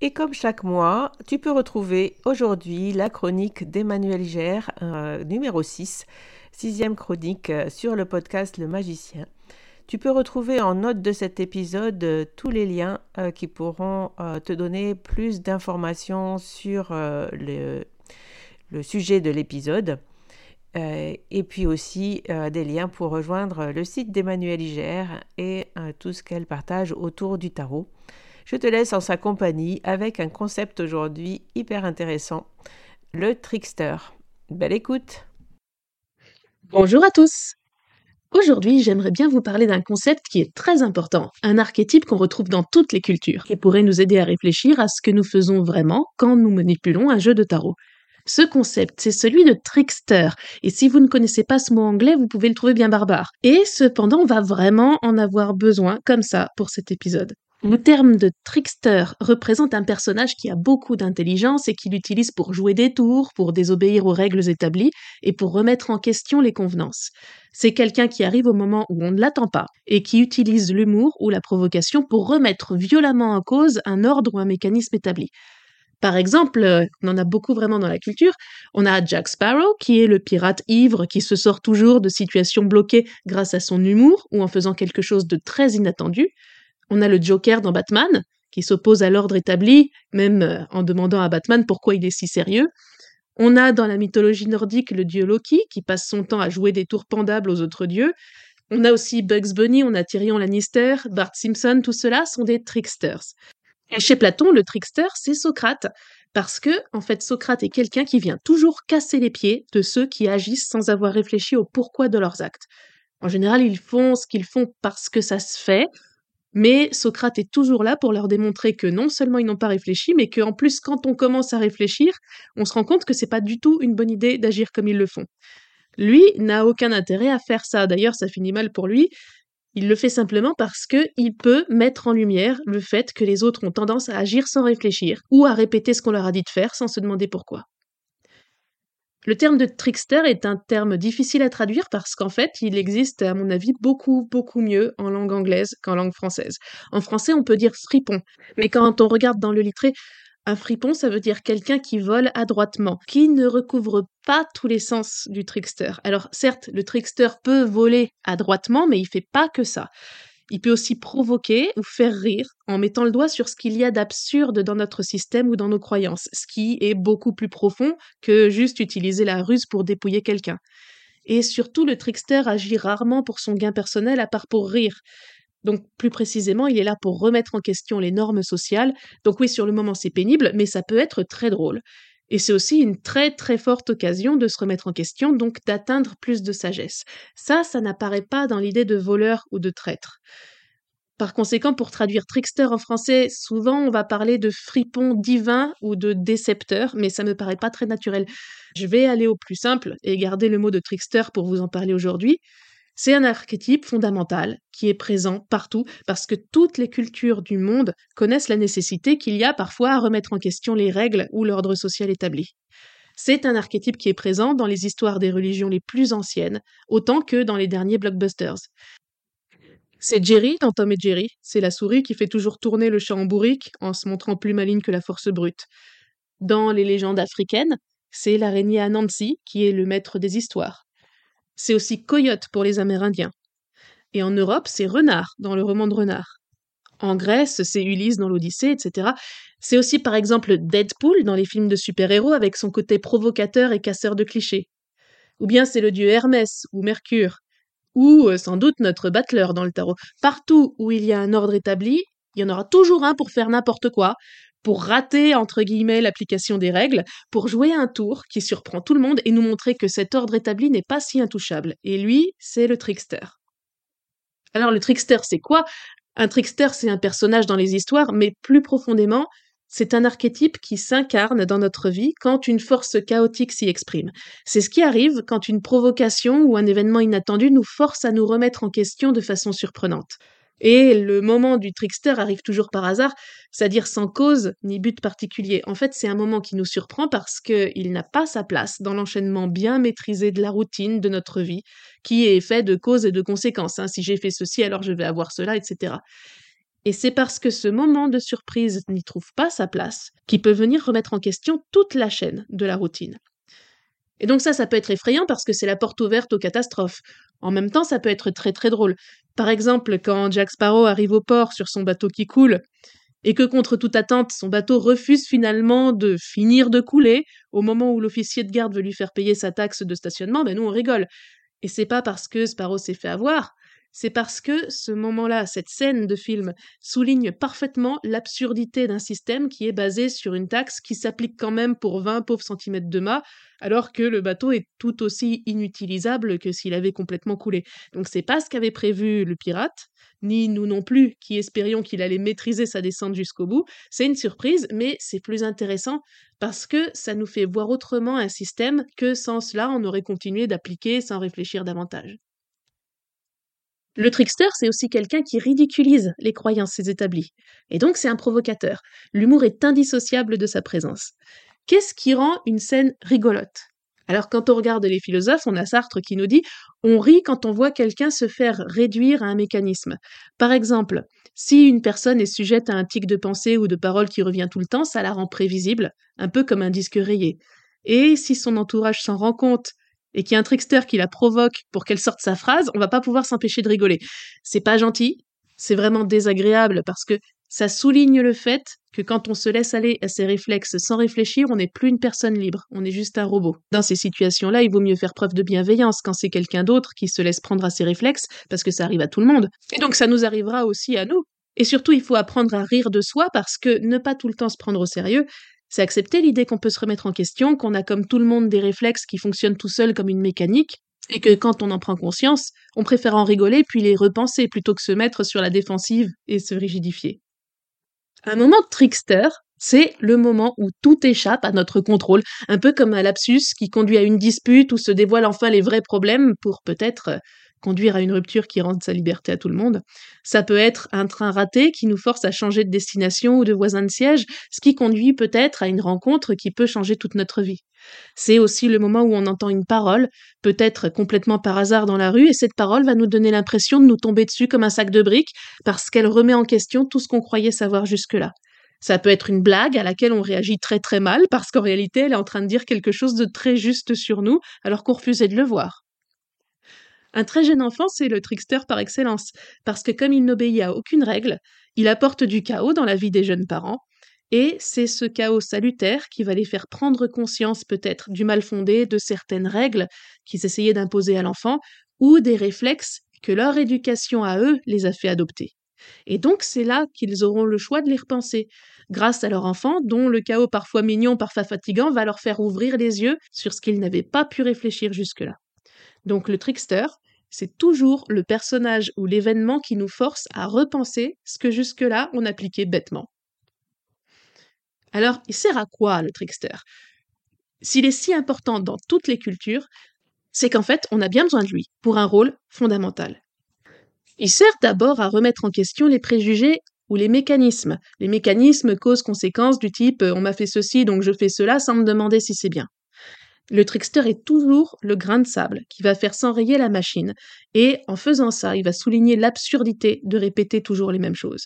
Et comme chaque mois, tu peux retrouver aujourd'hui la chronique d'Emmanuel Gère, euh, numéro 6, sixième chronique euh, sur le podcast Le Magicien. Tu peux retrouver en note de cet épisode euh, tous les liens qui pourront te donner plus d'informations sur le, sujet de l'épisode. et puis aussi des liens pour rejoindre le site d'Emmanuel Gère et tout ce qu'elle partage autour du tarot. Je te laisse en sa compagnie avec un concept aujourd'hui hyper intéressant, le trickster. Belle écoute Bonjour à tous Aujourd'hui, j'aimerais bien vous parler d'un concept qui est très important, un archétype qu'on retrouve dans toutes les cultures, qui pourrait nous aider à réfléchir à ce que nous faisons vraiment quand nous manipulons un jeu de tarot. Ce concept, c'est celui de trickster, et si vous ne connaissez pas ce mot anglais, vous pouvez le trouver bien barbare. Et cependant, on va vraiment en avoir besoin comme ça pour cet épisode. Le terme de trickster représente un personnage qui a beaucoup d'intelligence et qui l'utilise pour jouer des tours, pour désobéir aux règles établies et pour remettre en question les convenances. C'est quelqu'un qui arrive au moment où on ne l'attend pas et qui utilise l'humour ou la provocation pour remettre violemment en cause un ordre ou un mécanisme établi. Par exemple, on en a beaucoup vraiment dans la culture, on a Jack Sparrow, qui est le pirate ivre qui se sort toujours de situations bloquées grâce à son humour ou en faisant quelque chose de très inattendu. On a le Joker dans Batman, qui s'oppose à l'ordre établi, même euh, en demandant à Batman pourquoi il est si sérieux. On a dans la mythologie nordique le dieu Loki, qui passe son temps à jouer des tours pendables aux autres dieux. On a aussi Bugs Bunny, on a Tyrion Lannister, Bart Simpson, tout cela sont des tricksters. Et chez Platon, le trickster, c'est Socrate, parce que, en fait, Socrate est quelqu'un qui vient toujours casser les pieds de ceux qui agissent sans avoir réfléchi au pourquoi de leurs actes. En général, ils font ce qu'ils font parce que ça se fait, mais Socrate est toujours là pour leur démontrer que non seulement ils n'ont pas réfléchi, mais qu'en plus, quand on commence à réfléchir, on se rend compte que c'est pas du tout une bonne idée d'agir comme ils le font. Lui n'a aucun intérêt à faire ça. D'ailleurs, ça finit mal pour lui. Il le fait simplement parce que il peut mettre en lumière le fait que les autres ont tendance à agir sans réfléchir ou à répéter ce qu'on leur a dit de faire sans se demander pourquoi. Le terme de trickster est un terme difficile à traduire parce qu'en fait, il existe, à mon avis, beaucoup, beaucoup mieux en langue anglaise qu'en langue française. En français, on peut dire fripon. Mais quand on regarde dans le littré, Un fripon, ça veut dire quelqu'un qui vole adroitement, qui ne recouvre pas tous les sens du trickster. Alors certes, le trickster peut voler adroitement, mais il fait pas que ça. Il peut aussi provoquer ou faire rire en mettant le doigt sur ce qu'il y a d'absurde dans notre système ou dans nos croyances, ce qui est beaucoup plus profond que juste utiliser la ruse pour dépouiller quelqu'un. Et surtout, le trickster agit rarement pour son gain personnel à part pour rire. Donc plus précisément, il est là pour remettre en question les normes sociales. Donc oui, sur le moment, c'est pénible, mais ça peut être très drôle. Et c'est aussi une très très forte occasion de se remettre en question, donc d'atteindre plus de sagesse. Ça, ça n'apparaît pas dans l'idée de voleur ou de traître. Par conséquent, pour traduire trickster en français, souvent on va parler de fripon divin ou de décepteur, mais ça me paraît pas très naturel. Je vais aller au plus simple et garder le mot de trickster pour vous en parler aujourd'hui. C'est un archétype fondamental qui est présent partout parce que toutes les cultures du monde connaissent la nécessité qu'il y a parfois à remettre en question les règles ou l'ordre social établi. C'est un archétype qui est présent dans les histoires des religions les plus anciennes, autant que dans les derniers blockbusters. C'est Jerry dans Tom et Jerry, c'est la souris qui fait toujours tourner le chat en bourrique en se montrant plus maligne que la force brute. Dans les légendes africaines, c'est l'araignée Anansi qui est le maître des histoires. C'est aussi coyote pour les Amérindiens. Et en Europe, c'est renard dans le roman de renard. En Grèce, c'est Ulysse dans l'Odyssée, etc. C'est aussi par exemple Deadpool dans les films de super-héros avec son côté provocateur et casseur de clichés. Ou bien c'est le dieu Hermès ou Mercure. Ou euh, sans doute notre battleur dans le tarot. Partout où il y a un ordre établi, il y en aura toujours un pour faire n'importe quoi, pour rater, entre guillemets, l'application des règles, pour jouer un tour qui surprend tout le monde et nous montrer que cet ordre établi n'est pas si intouchable. Et lui, c'est le trickster. Alors le trickster, c'est quoi? Un trickster, c'est un personnage dans les histoires, mais plus profondément, c'est un archétype qui s'incarne dans notre vie quand une force chaotique s'y exprime. C'est ce qui arrive quand une provocation ou un événement inattendu nous force à nous remettre en question de façon surprenante. Et le moment du trickster arrive toujours par hasard, c'est-à-dire sans cause ni but particulier. En fait, c'est un moment qui nous surprend parce qu'il n'a pas sa place dans l'enchaînement bien maîtrisé de la routine de notre vie, qui est fait de causes et de conséquences. Hein. Si j'ai fait ceci, alors je vais avoir cela, etc. Et c'est parce que ce moment de surprise n'y trouve pas sa place qu'il peut venir remettre en question toute la chaîne de la routine. Et donc ça, ça peut être effrayant parce que c'est la porte ouverte aux catastrophes. En même temps, ça peut être très très drôle. Par exemple, quand Jack Sparrow arrive au port sur son bateau qui coule, et que contre toute attente, son bateau refuse finalement de finir de couler, au moment où l'officier de garde veut lui faire payer sa taxe de stationnement, ben nous on rigole. Et c'est pas parce que Sparrow s'est fait avoir, c'est parce que ce moment-là, cette scène de film, souligne parfaitement l'absurdité d'un système qui est basé sur une taxe qui s'applique quand même pour 20 pauvres centimètres de mât, alors que le bateau est tout aussi inutilisable que s'il avait complètement coulé. Donc c'est pas ce qu'avait prévu le pirate, ni nous non plus, qui espérions qu'il allait maîtriser sa descente jusqu'au bout. C'est une surprise, mais c'est plus intéressant parce que ça nous fait voir autrement un système que sans cela on aurait continué d'appliquer sans réfléchir davantage. Le trickster, c'est aussi quelqu'un qui ridiculise les croyances établies. Et donc, c'est un provocateur. L'humour est indissociable de sa présence. Qu'est-ce qui rend une scène rigolote? Alors, quand on regarde les philosophes, on a Sartre qui nous dit on rit quand on voit quelqu'un se faire réduire à un mécanisme. Par exemple, si une personne est sujette à un tic de pensée ou de parole qui revient tout le temps, ça la rend prévisible, un peu comme un disque rayé. Et si son entourage s'en rend compte et qu'il y a un trickster qui la provoque pour qu'elle sorte sa phrase, on va pas pouvoir s'empêcher de rigoler. C'est pas gentil, c'est vraiment désagréable parce que ça souligne le fait que quand on se laisse aller à ses réflexes sans réfléchir, on n'est plus une personne libre, on est juste un robot. Dans ces situations-là, il vaut mieux faire preuve de bienveillance quand c'est quelqu'un d'autre qui se laisse prendre à ses réflexes, parce que ça arrive à tout le monde. Et donc ça nous arrivera aussi à nous. Et surtout, il faut apprendre à rire de soi parce que ne pas tout le temps se prendre au sérieux, c'est accepter l'idée qu'on peut se remettre en question, qu'on a comme tout le monde des réflexes qui fonctionnent tout seuls comme une mécanique, et que quand on en prend conscience, on préfère en rigoler puis les repenser plutôt que se mettre sur la défensive et se rigidifier. Un moment de trickster, c'est le moment où tout échappe à notre contrôle, un peu comme un lapsus qui conduit à une dispute où se dévoilent enfin les vrais problèmes pour peut-être conduire à une rupture qui rende sa liberté à tout le monde. Ça peut être un train raté qui nous force à changer de destination ou de voisin de siège, ce qui conduit peut-être à une rencontre qui peut changer toute notre vie. C'est aussi le moment où on entend une parole, peut-être complètement par hasard dans la rue, et cette parole va nous donner l'impression de nous tomber dessus comme un sac de briques, parce qu'elle remet en question tout ce qu'on croyait savoir jusque-là. Ça peut être une blague à laquelle on réagit très très mal parce qu'en réalité elle est en train de dire quelque chose de très juste sur nous alors qu'on refusait de le voir. Un très jeune enfant, c'est le trickster par excellence, parce que comme il n'obéit à aucune règle, il apporte du chaos dans la vie des jeunes parents, et c'est ce chaos salutaire qui va les faire prendre conscience peut-être du mal fondé de certaines règles qu'ils essayaient d'imposer à l'enfant, ou des réflexes que leur éducation à eux les a fait adopter. Et donc c'est là qu'ils auront le choix de les repenser, grâce à leur enfant, dont le chaos parfois mignon, parfois fatigant, va leur faire ouvrir les yeux sur ce qu'ils n'avaient pas pu réfléchir jusque-là. Donc le trickster, c'est toujours le personnage ou l'événement qui nous force à repenser ce que jusque-là on appliquait bêtement. Alors, il sert à quoi le trickster? S'il est si important dans toutes les cultures, c'est qu'en fait, on a bien besoin de lui pour un rôle fondamental. Il sert d'abord à remettre en question les préjugés ou les mécanismes, les mécanismes cause-conséquence du type euh, on m'a fait ceci donc je fais cela sans me demander si c'est bien. Le trickster est toujours le grain de sable qui va faire s'enrayer la machine, et en faisant ça, il va souligner l'absurdité de répéter toujours les mêmes choses.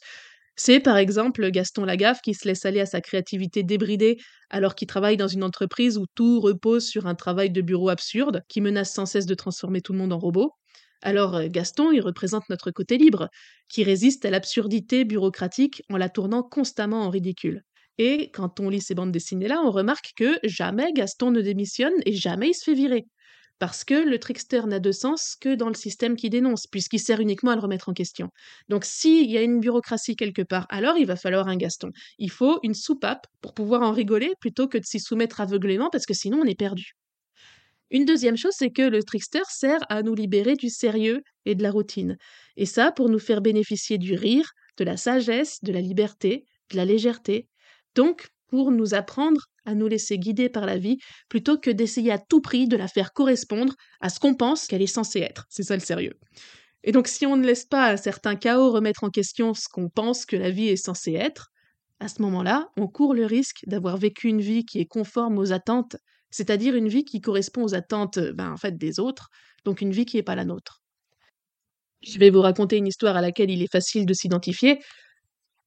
C'est par exemple Gaston Lagaffe qui se laisse aller à sa créativité débridée alors qu'il travaille dans une entreprise où tout repose sur un travail de bureau absurde qui menace sans cesse de transformer tout le monde en robot. Alors euh, Gaston, il représente notre côté libre, qui résiste à l'absurdité bureaucratique en la tournant constamment en ridicule. Et quand on lit ces bandes dessinées-là, on remarque que jamais Gaston ne démissionne et jamais il se fait virer. Parce que le trickster n'a de sens que dans le système qui dénonce, puisqu'il sert uniquement à le remettre en question. Donc s'il y a une bureaucratie quelque part, alors il va falloir un Gaston. Il faut une soupape pour pouvoir en rigoler plutôt que de s'y soumettre aveuglément, parce que sinon on est perdu. Une deuxième chose, c'est que le trickster sert à nous libérer du sérieux et de la routine. Et ça, pour nous faire bénéficier du rire, de la sagesse, de la liberté, de la légèreté. Donc, pour nous apprendre à nous laisser guider par la vie, plutôt que d'essayer à tout prix de la faire correspondre à ce qu'on pense qu'elle est censée être. C'est ça le sérieux. Et donc, si on ne laisse pas un certain chaos remettre en question ce qu'on pense que la vie est censée être, à ce moment-là, on court le risque d'avoir vécu une vie qui est conforme aux attentes c'est-à-dire une vie qui correspond aux attentes ben, en fait, des autres, donc une vie qui n'est pas la nôtre. Je vais vous raconter une histoire à laquelle il est facile de s'identifier.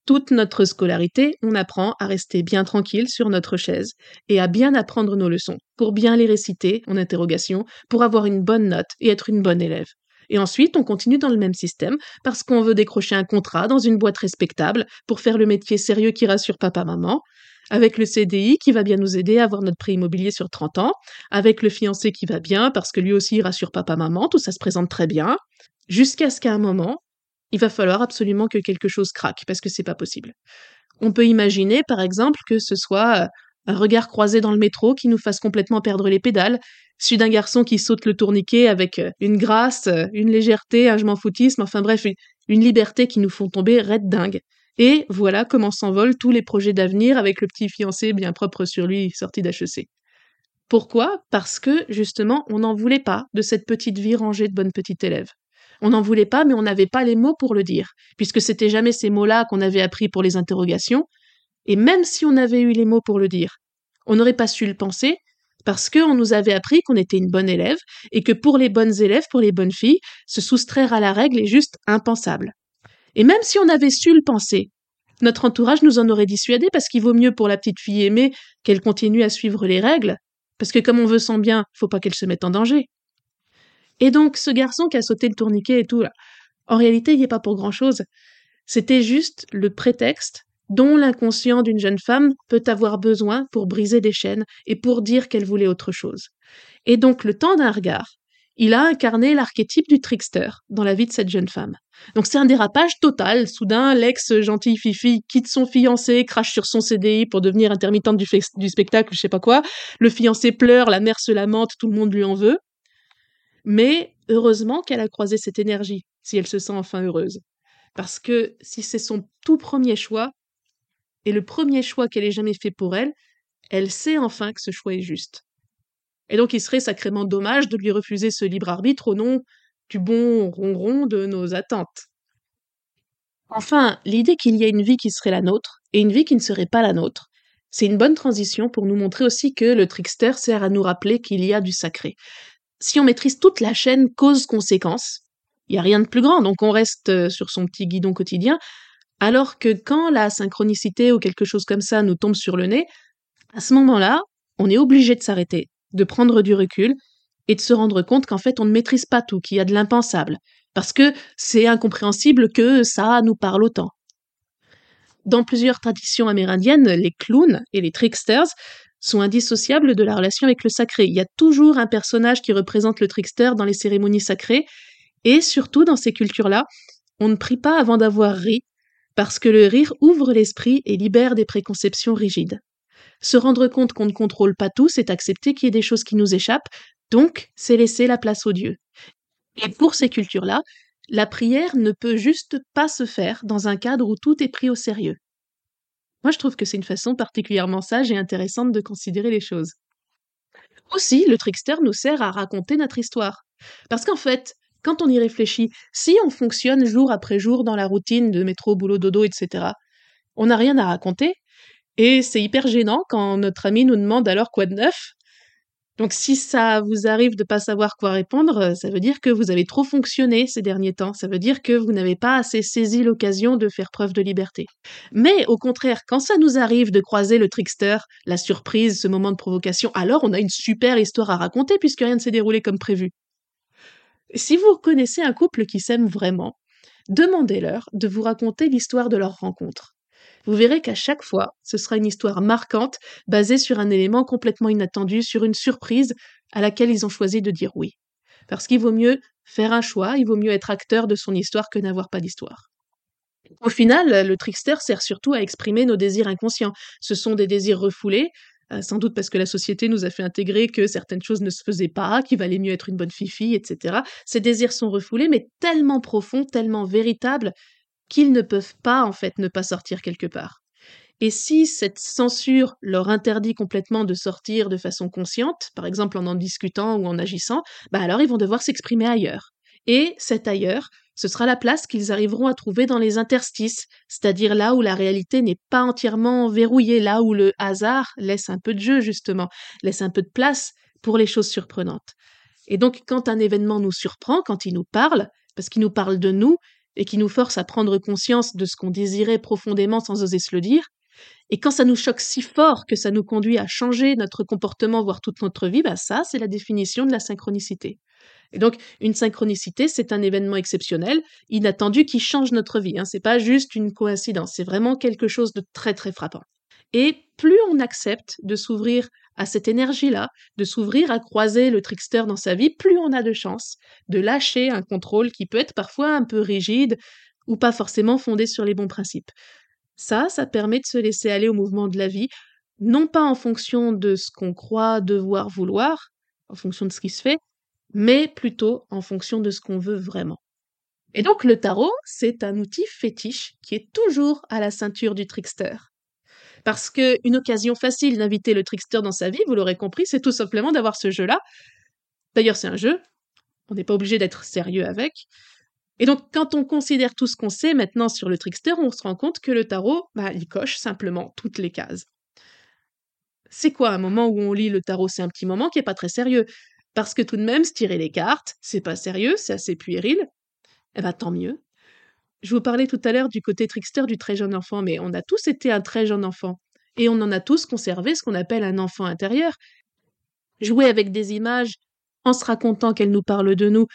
Toute notre scolarité, on apprend à rester bien tranquille sur notre chaise et à bien apprendre nos leçons, pour bien les réciter en interrogation, pour avoir une bonne note et être une bonne élève. Et ensuite, on continue dans le même système parce qu'on veut décrocher un contrat dans une boîte respectable pour faire le métier sérieux qui rassure papa-maman, avec le CDI qui va bien nous aider à avoir notre prêt immobilier sur 30 ans, avec le fiancé qui va bien parce que lui aussi rassure papa-maman, tout ça se présente très bien, jusqu'à ce qu'à un moment, il va falloir absolument que quelque chose craque parce que c'est pas possible. On peut imaginer par exemple que ce soit euh, un regard croisé dans le métro qui nous fasse complètement perdre les pédales, celui d'un garçon qui saute le tourniquet avec euh, une grâce, euh, une légèreté, un je m'en foutisme, enfin bref, une liberté qui nous font tomber raide dingue. Et voilà comment s'envolent tous les projets d'avenir avec le petit fiancé bien propre sur lui sorti d'HEC. Pourquoi? Parce que, justement, on n'en voulait pas de cette petite vie rangée de bonnes petites élèves. On n'en voulait pas, mais on n'avait pas les mots pour le dire, puisque c'était jamais ces mots-là qu'on avait appris pour les interrogations, et même si on avait eu les mots pour le dire, on n'aurait pas su le penser, parce qu'on nous avait appris qu'on était une bonne élève, et que pour les bonnes élèves, pour les bonnes filles, se soustraire à la règle est juste impensable. Et même si on avait su le penser, notre entourage nous en aurait dissuadé parce qu'il vaut mieux pour la petite fille aimée qu'elle continue à suivre les règles, parce que comme on veut son bien, faut pas qu'elle se mette en danger. Et donc, ce garçon qui a sauté le tourniquet et tout, là, en réalité, il n'y est pas pour grand chose. C'était juste le prétexte dont l'inconscient d'une jeune femme peut avoir besoin pour briser des chaînes et pour dire qu'elle voulait autre chose. Et donc, le temps d'un regard, il a incarné l'archétype du trickster dans la vie de cette jeune femme. Donc c'est un dérapage total. Soudain, l'ex gentille fifi quitte son fiancé, crache sur son CDI pour devenir intermittente du, du spectacle, je sais pas quoi. Le fiancé pleure, la mère se lamente, tout le monde lui en veut. Mais heureusement qu'elle a croisé cette énergie, si elle se sent enfin heureuse. Parce que si c'est son tout premier choix, et le premier choix qu'elle ait jamais fait pour elle, elle sait enfin que ce choix est juste. Et donc il serait sacrément dommage de lui refuser ce libre arbitre au nom du bon ronron de nos attentes. Enfin, l'idée qu'il y a une vie qui serait la nôtre et une vie qui ne serait pas la nôtre, c'est une bonne transition pour nous montrer aussi que le trickster sert à nous rappeler qu'il y a du sacré. Si on maîtrise toute la chaîne cause-conséquence, il n'y a rien de plus grand, donc on reste euh, sur son petit guidon quotidien, Alors que quand la synchronicité ou quelque chose comme ça nous tombe sur le nez, à ce moment-là, on est obligé de s'arrêter, de prendre du recul et de se rendre compte qu'en fait on ne maîtrise pas tout, qu'il y a de l'impensable, parce que c'est incompréhensible que ça nous parle autant. Dans plusieurs traditions amérindiennes, les clowns et les tricksters sont indissociables de la relation avec le sacré. Il y a toujours un personnage qui représente le trickster dans les cérémonies sacrées, et surtout dans ces cultures-là, on ne prie pas avant d'avoir ri, parce que le rire ouvre l'esprit et libère des préconceptions rigides. Se rendre compte qu'on ne contrôle pas tout, c'est accepter qu'il y ait des choses qui nous échappent, donc c'est laisser la place aux dieux. Et pour ces cultures-là, la prière ne peut juste pas se faire dans un cadre où tout est pris au sérieux. Moi, je trouve que c'est une façon particulièrement sage et intéressante de considérer les choses. Aussi, le trickster nous sert à raconter notre histoire. Parce qu'en fait, quand on y réfléchit, si on fonctionne jour après jour dans la routine de métro, boulot, dodo, etc., on n'a rien à raconter. Et c'est hyper gênant quand notre ami nous demande alors quoi de neuf. Donc si ça vous arrive de pas savoir quoi répondre, ça veut dire que vous avez trop fonctionné ces derniers temps. Ça veut dire que vous n'avez pas assez saisi l'occasion de faire preuve de liberté. Mais au contraire, quand ça nous arrive de croiser le trickster, la surprise, ce moment de provocation, alors on a une super histoire à raconter puisque rien ne s'est déroulé comme prévu. Si vous connaissez un couple qui s'aime vraiment, demandez-leur de vous raconter l'histoire de leur rencontre. Vous verrez qu'à chaque fois, ce sera une histoire marquante, basée sur un élément complètement inattendu, sur une surprise à laquelle ils ont choisi de dire oui. Parce qu'il vaut mieux faire un choix, il vaut mieux être acteur de son histoire que n'avoir pas d'histoire. Au final, le trickster sert surtout à exprimer nos désirs inconscients. Ce sont des désirs refoulés, euh, sans doute parce que la société nous a fait intégrer que certaines choses ne se faisaient pas, qu'il valait mieux être une bonne fille, etc. Ces désirs sont refoulés, mais tellement profonds, tellement véritables, qu'ils ne peuvent pas, en fait, ne pas sortir quelque part. Et si cette censure leur interdit complètement de sortir de façon consciente, par exemple en en discutant ou en agissant, bah alors ils vont devoir s'exprimer ailleurs. Et cet ailleurs, ce sera la place qu'ils arriveront à trouver dans les interstices, c'est-à-dire là où la réalité n'est pas entièrement verrouillée, là où le hasard laisse un peu de jeu, justement, laisse un peu de place pour les choses surprenantes. Et donc, quand un événement nous surprend, quand il nous parle, parce qu'il nous parle de nous, et qui nous force à prendre conscience de ce qu'on désirait profondément sans oser se le dire, et quand ça nous choque si fort que ça nous conduit à changer notre comportement, voire toute notre vie, bah ça, c'est la définition de la synchronicité. Et donc, une synchronicité, c'est un événement exceptionnel, inattendu, qui change notre vie. Hein. C'est pas juste une coïncidence, c'est vraiment quelque chose de très très frappant. Et plus on accepte de s'ouvrir à cette énergie-là, de s'ouvrir à croiser le trickster dans sa vie, plus on a de chances de lâcher un contrôle qui peut être parfois un peu rigide ou pas forcément fondé sur les bons principes. Ça, ça permet de se laisser aller au mouvement de la vie, non pas en fonction de ce qu'on croit devoir vouloir, en fonction de ce qui se fait, mais plutôt en fonction de ce qu'on veut vraiment. Et donc le tarot, c'est un outil fétiche qui est toujours à la ceinture du trickster. Parce qu'une occasion facile d'inviter le trickster dans sa vie, vous l'aurez compris, c'est tout simplement d'avoir ce jeu-là. D'ailleurs, c'est un jeu, on n'est pas obligé d'être sérieux avec. Et donc, quand on considère tout ce qu'on sait maintenant sur le trickster, on se rend compte que le tarot, bah, il coche simplement toutes les cases. C'est quoi un moment où on lit le tarot? C'est un petit moment qui est pas très sérieux. Parce que tout de même, se tirer les cartes, c'est pas sérieux, c'est assez puéril. Eh ben, tant mieux. Je vous parlais tout à l'heure du côté trickster du très jeune enfant, mais on a tous été un très jeune enfant. Et on en a tous conservé ce qu'on appelle un enfant intérieur. Jouer avec des images, en se racontant qu'elles nous parlent de nous,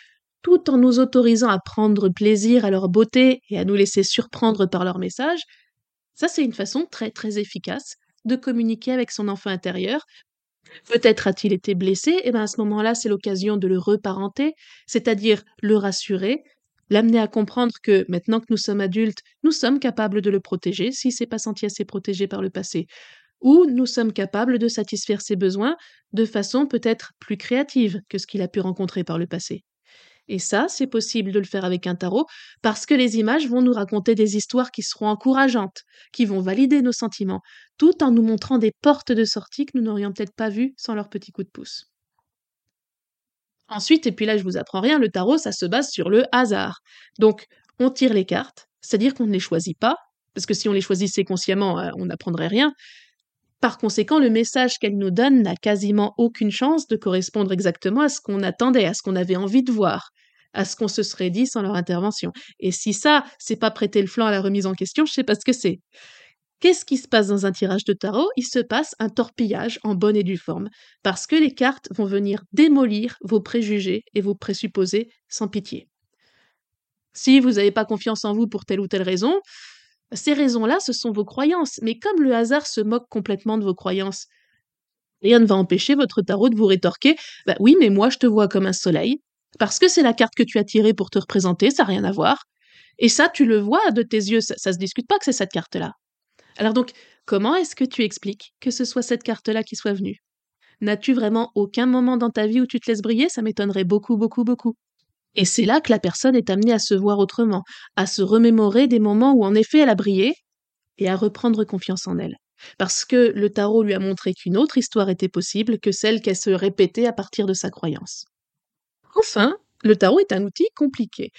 tout en nous autorisant à prendre plaisir à leur beauté et à nous laisser surprendre par leur message, ça c'est une façon très très efficace de communiquer avec son enfant intérieur. Peut-être a-t-il été blessé, et bien à ce moment-là c'est l'occasion de le reparenter, c'est-à-dire le rassurer, l'amener à comprendre que maintenant que nous sommes adultes, nous sommes capables de le protéger s'il s'est pas senti assez protégé par le passé, ou nous sommes capables de satisfaire ses besoins de façon peut-être plus créative que ce qu'il a pu rencontrer par le passé. Et ça, c'est possible de le faire avec un tarot parce que les images vont nous raconter des histoires qui seront encourageantes, qui vont valider nos sentiments, tout en nous montrant des portes de sortie que nous n'aurions peut-être pas vues sans leur petit coup de pouce. Ensuite, et puis là je vous apprends rien, le tarot ça se base sur le hasard. Donc on tire les cartes, c'est-à-dire qu'on ne les choisit pas, parce que si on les choisissait consciemment, euh, on n'apprendrait rien. Par conséquent, le message qu'elle nous donne n'a quasiment aucune chance de correspondre exactement à ce qu'on attendait, à ce qu'on avait envie de voir. à ce qu'on se serait dit sans leur intervention. Et si ça, c'est pas prêter le flanc à la remise en question, je sais pas ce que c'est. Qu'est-ce qui se passe dans un tirage de tarot? Il se passe un torpillage en bonne et due forme, parce que les cartes vont venir démolir vos préjugés et vos présupposés sans pitié. Si vous n'avez pas confiance en vous pour telle ou telle raison, ces raisons-là, ce sont vos croyances, mais comme le hasard se moque complètement de vos croyances, rien ne va empêcher votre tarot de vous rétorquer bah oui, mais moi je te vois comme un soleil, parce que c'est la carte que tu as tirée pour te représenter, ça n'a rien à voir. Et ça, tu le vois de tes yeux, ça, ça se discute pas que c'est cette carte-là. Alors donc, comment est-ce que tu expliques que ce soit cette carte-là qui soit venue? N'as-tu vraiment aucun moment dans ta vie où tu te laisses briller? Ça m'étonnerait beaucoup, beaucoup, beaucoup. Et c'est là que la personne est amenée à se voir autrement, à se remémorer des moments où en effet elle a brillé et à reprendre confiance en elle. Parce que le tarot lui a montré qu'une autre histoire était possible que celle qu'elle se répétait à partir de sa croyance. Enfin, le tarot est un outil compliqué.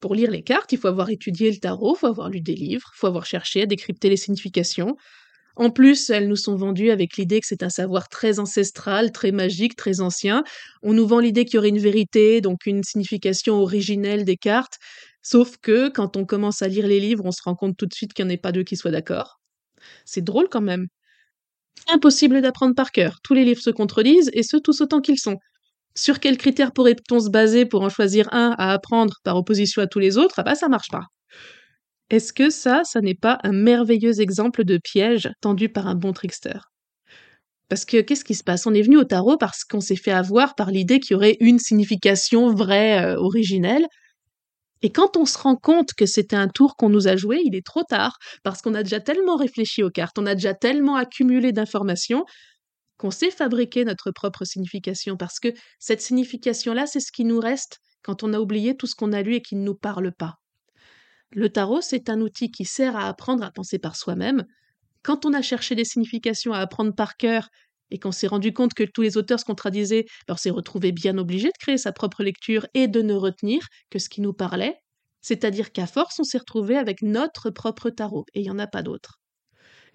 Pour lire les cartes, il faut avoir étudié le tarot, il faut avoir lu des livres, il faut avoir cherché à décrypter les significations. En plus, elles nous sont vendues avec l'idée que c'est un savoir très ancestral, très magique, très ancien. On nous vend l'idée qu'il y aurait une vérité, donc une signification originelle des cartes. Sauf que quand on commence à lire les livres, on se rend compte tout de suite qu'il n'y en ait pas deux qui soient d'accord. C'est drôle quand même. Impossible d'apprendre par cœur. Tous les livres se contredisent, et ce tous autant qu'ils sont. Sur quels critères pourrait-on se baser pour en choisir un à apprendre par opposition à tous les autres? Ah bah ça marche pas. Est-ce que ça, ça n'est pas un merveilleux exemple de piège tendu par un bon trickster? Parce que qu'est-ce qui se passe? On est venu au tarot parce qu'on s'est fait avoir par l'idée qu'il y aurait une signification vraie, euh, originelle. Et quand on se rend compte que c'était un tour qu'on nous a joué, il est trop tard, parce qu'on a déjà tellement réfléchi aux cartes, on a déjà tellement accumulé d'informations qu'on sait fabriquer notre propre signification, parce que cette signification-là, c'est ce qui nous reste quand on a oublié tout ce qu'on a lu et qui ne nous parle pas. Le tarot, c'est un outil qui sert à apprendre à penser par soi-même. Quand on a cherché des significations à apprendre par cœur et qu'on s'est rendu compte que tous les auteurs se contradisaient, on s'est retrouvé bien obligé de créer sa propre lecture et de ne retenir que ce qui nous parlait, c'est-à-dire qu'à force, on s'est retrouvé avec notre propre tarot, et il n'y en a pas d'autre.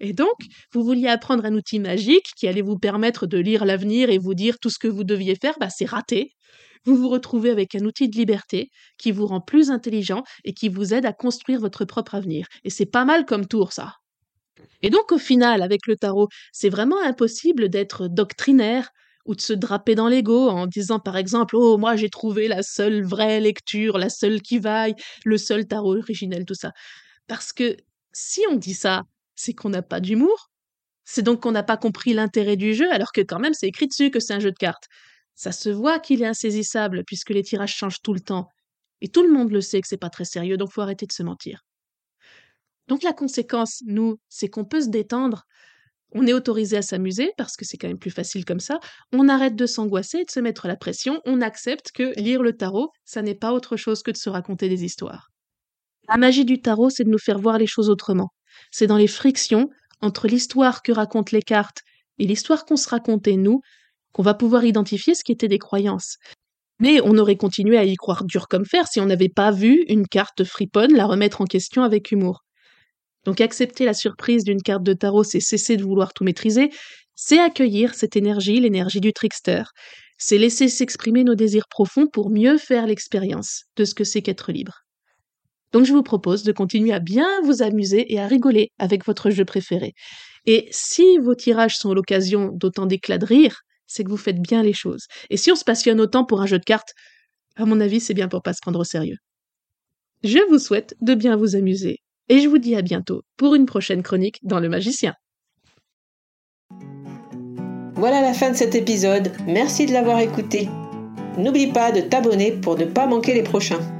Et donc, vous vouliez apprendre un outil magique qui allait vous permettre de lire l'avenir et vous dire tout ce que vous deviez faire, bah c'est raté. Vous vous retrouvez avec un outil de liberté qui vous rend plus intelligent et qui vous aide à construire votre propre avenir. Et c'est pas mal comme tour, ça. Et donc, au final, avec le tarot, c'est vraiment impossible d'être doctrinaire ou de se draper dans l'ego en disant par exemple Oh, moi j'ai trouvé la seule vraie lecture, la seule qui vaille, le seul tarot originel, tout ça. Parce que si on dit ça, c'est qu'on n'a pas d'humour. C'est donc qu'on n'a pas compris l'intérêt du jeu, alors que quand même c'est écrit dessus que c'est un jeu de cartes. Ça se voit qu'il est insaisissable, puisque les tirages changent tout le temps. Et tout le monde le sait que c'est pas très sérieux, donc faut arrêter de se mentir. Donc la conséquence, nous, c'est qu'on peut se détendre. On est autorisé à s'amuser, parce que c'est quand même plus facile comme ça. On arrête de s'angoisser et de se mettre la pression. On accepte que lire le tarot, ça n'est pas autre chose que de se raconter des histoires. La magie du tarot, c'est de nous faire voir les choses autrement. C'est dans les frictions entre l'histoire que racontent les cartes et l'histoire qu'on se racontait nous qu'on va pouvoir identifier ce qui était des croyances. Mais on aurait continué à y croire dur comme fer si on n'avait pas vu une carte friponne la remettre en question avec humour. Donc accepter la surprise d'une carte de tarot, c'est cesser de vouloir tout maîtriser, c'est accueillir cette énergie, l'énergie du trickster. C'est laisser s'exprimer nos désirs profonds pour mieux faire l'expérience de ce que c'est qu'être libre. Donc je vous propose de continuer à bien vous amuser et à rigoler avec votre jeu préféré. Et si vos tirages sont l'occasion d'autant d'éclats de rire, c'est que vous faites bien les choses. Et si on se passionne autant pour un jeu de cartes, à mon avis, c'est bien pour pas se prendre au sérieux. Je vous souhaite de bien vous amuser et je vous dis à bientôt pour une prochaine chronique dans Le Magicien. Voilà la fin de cet épisode. Merci de l'avoir écouté. N'oublie pas de t'abonner pour ne pas manquer les prochains.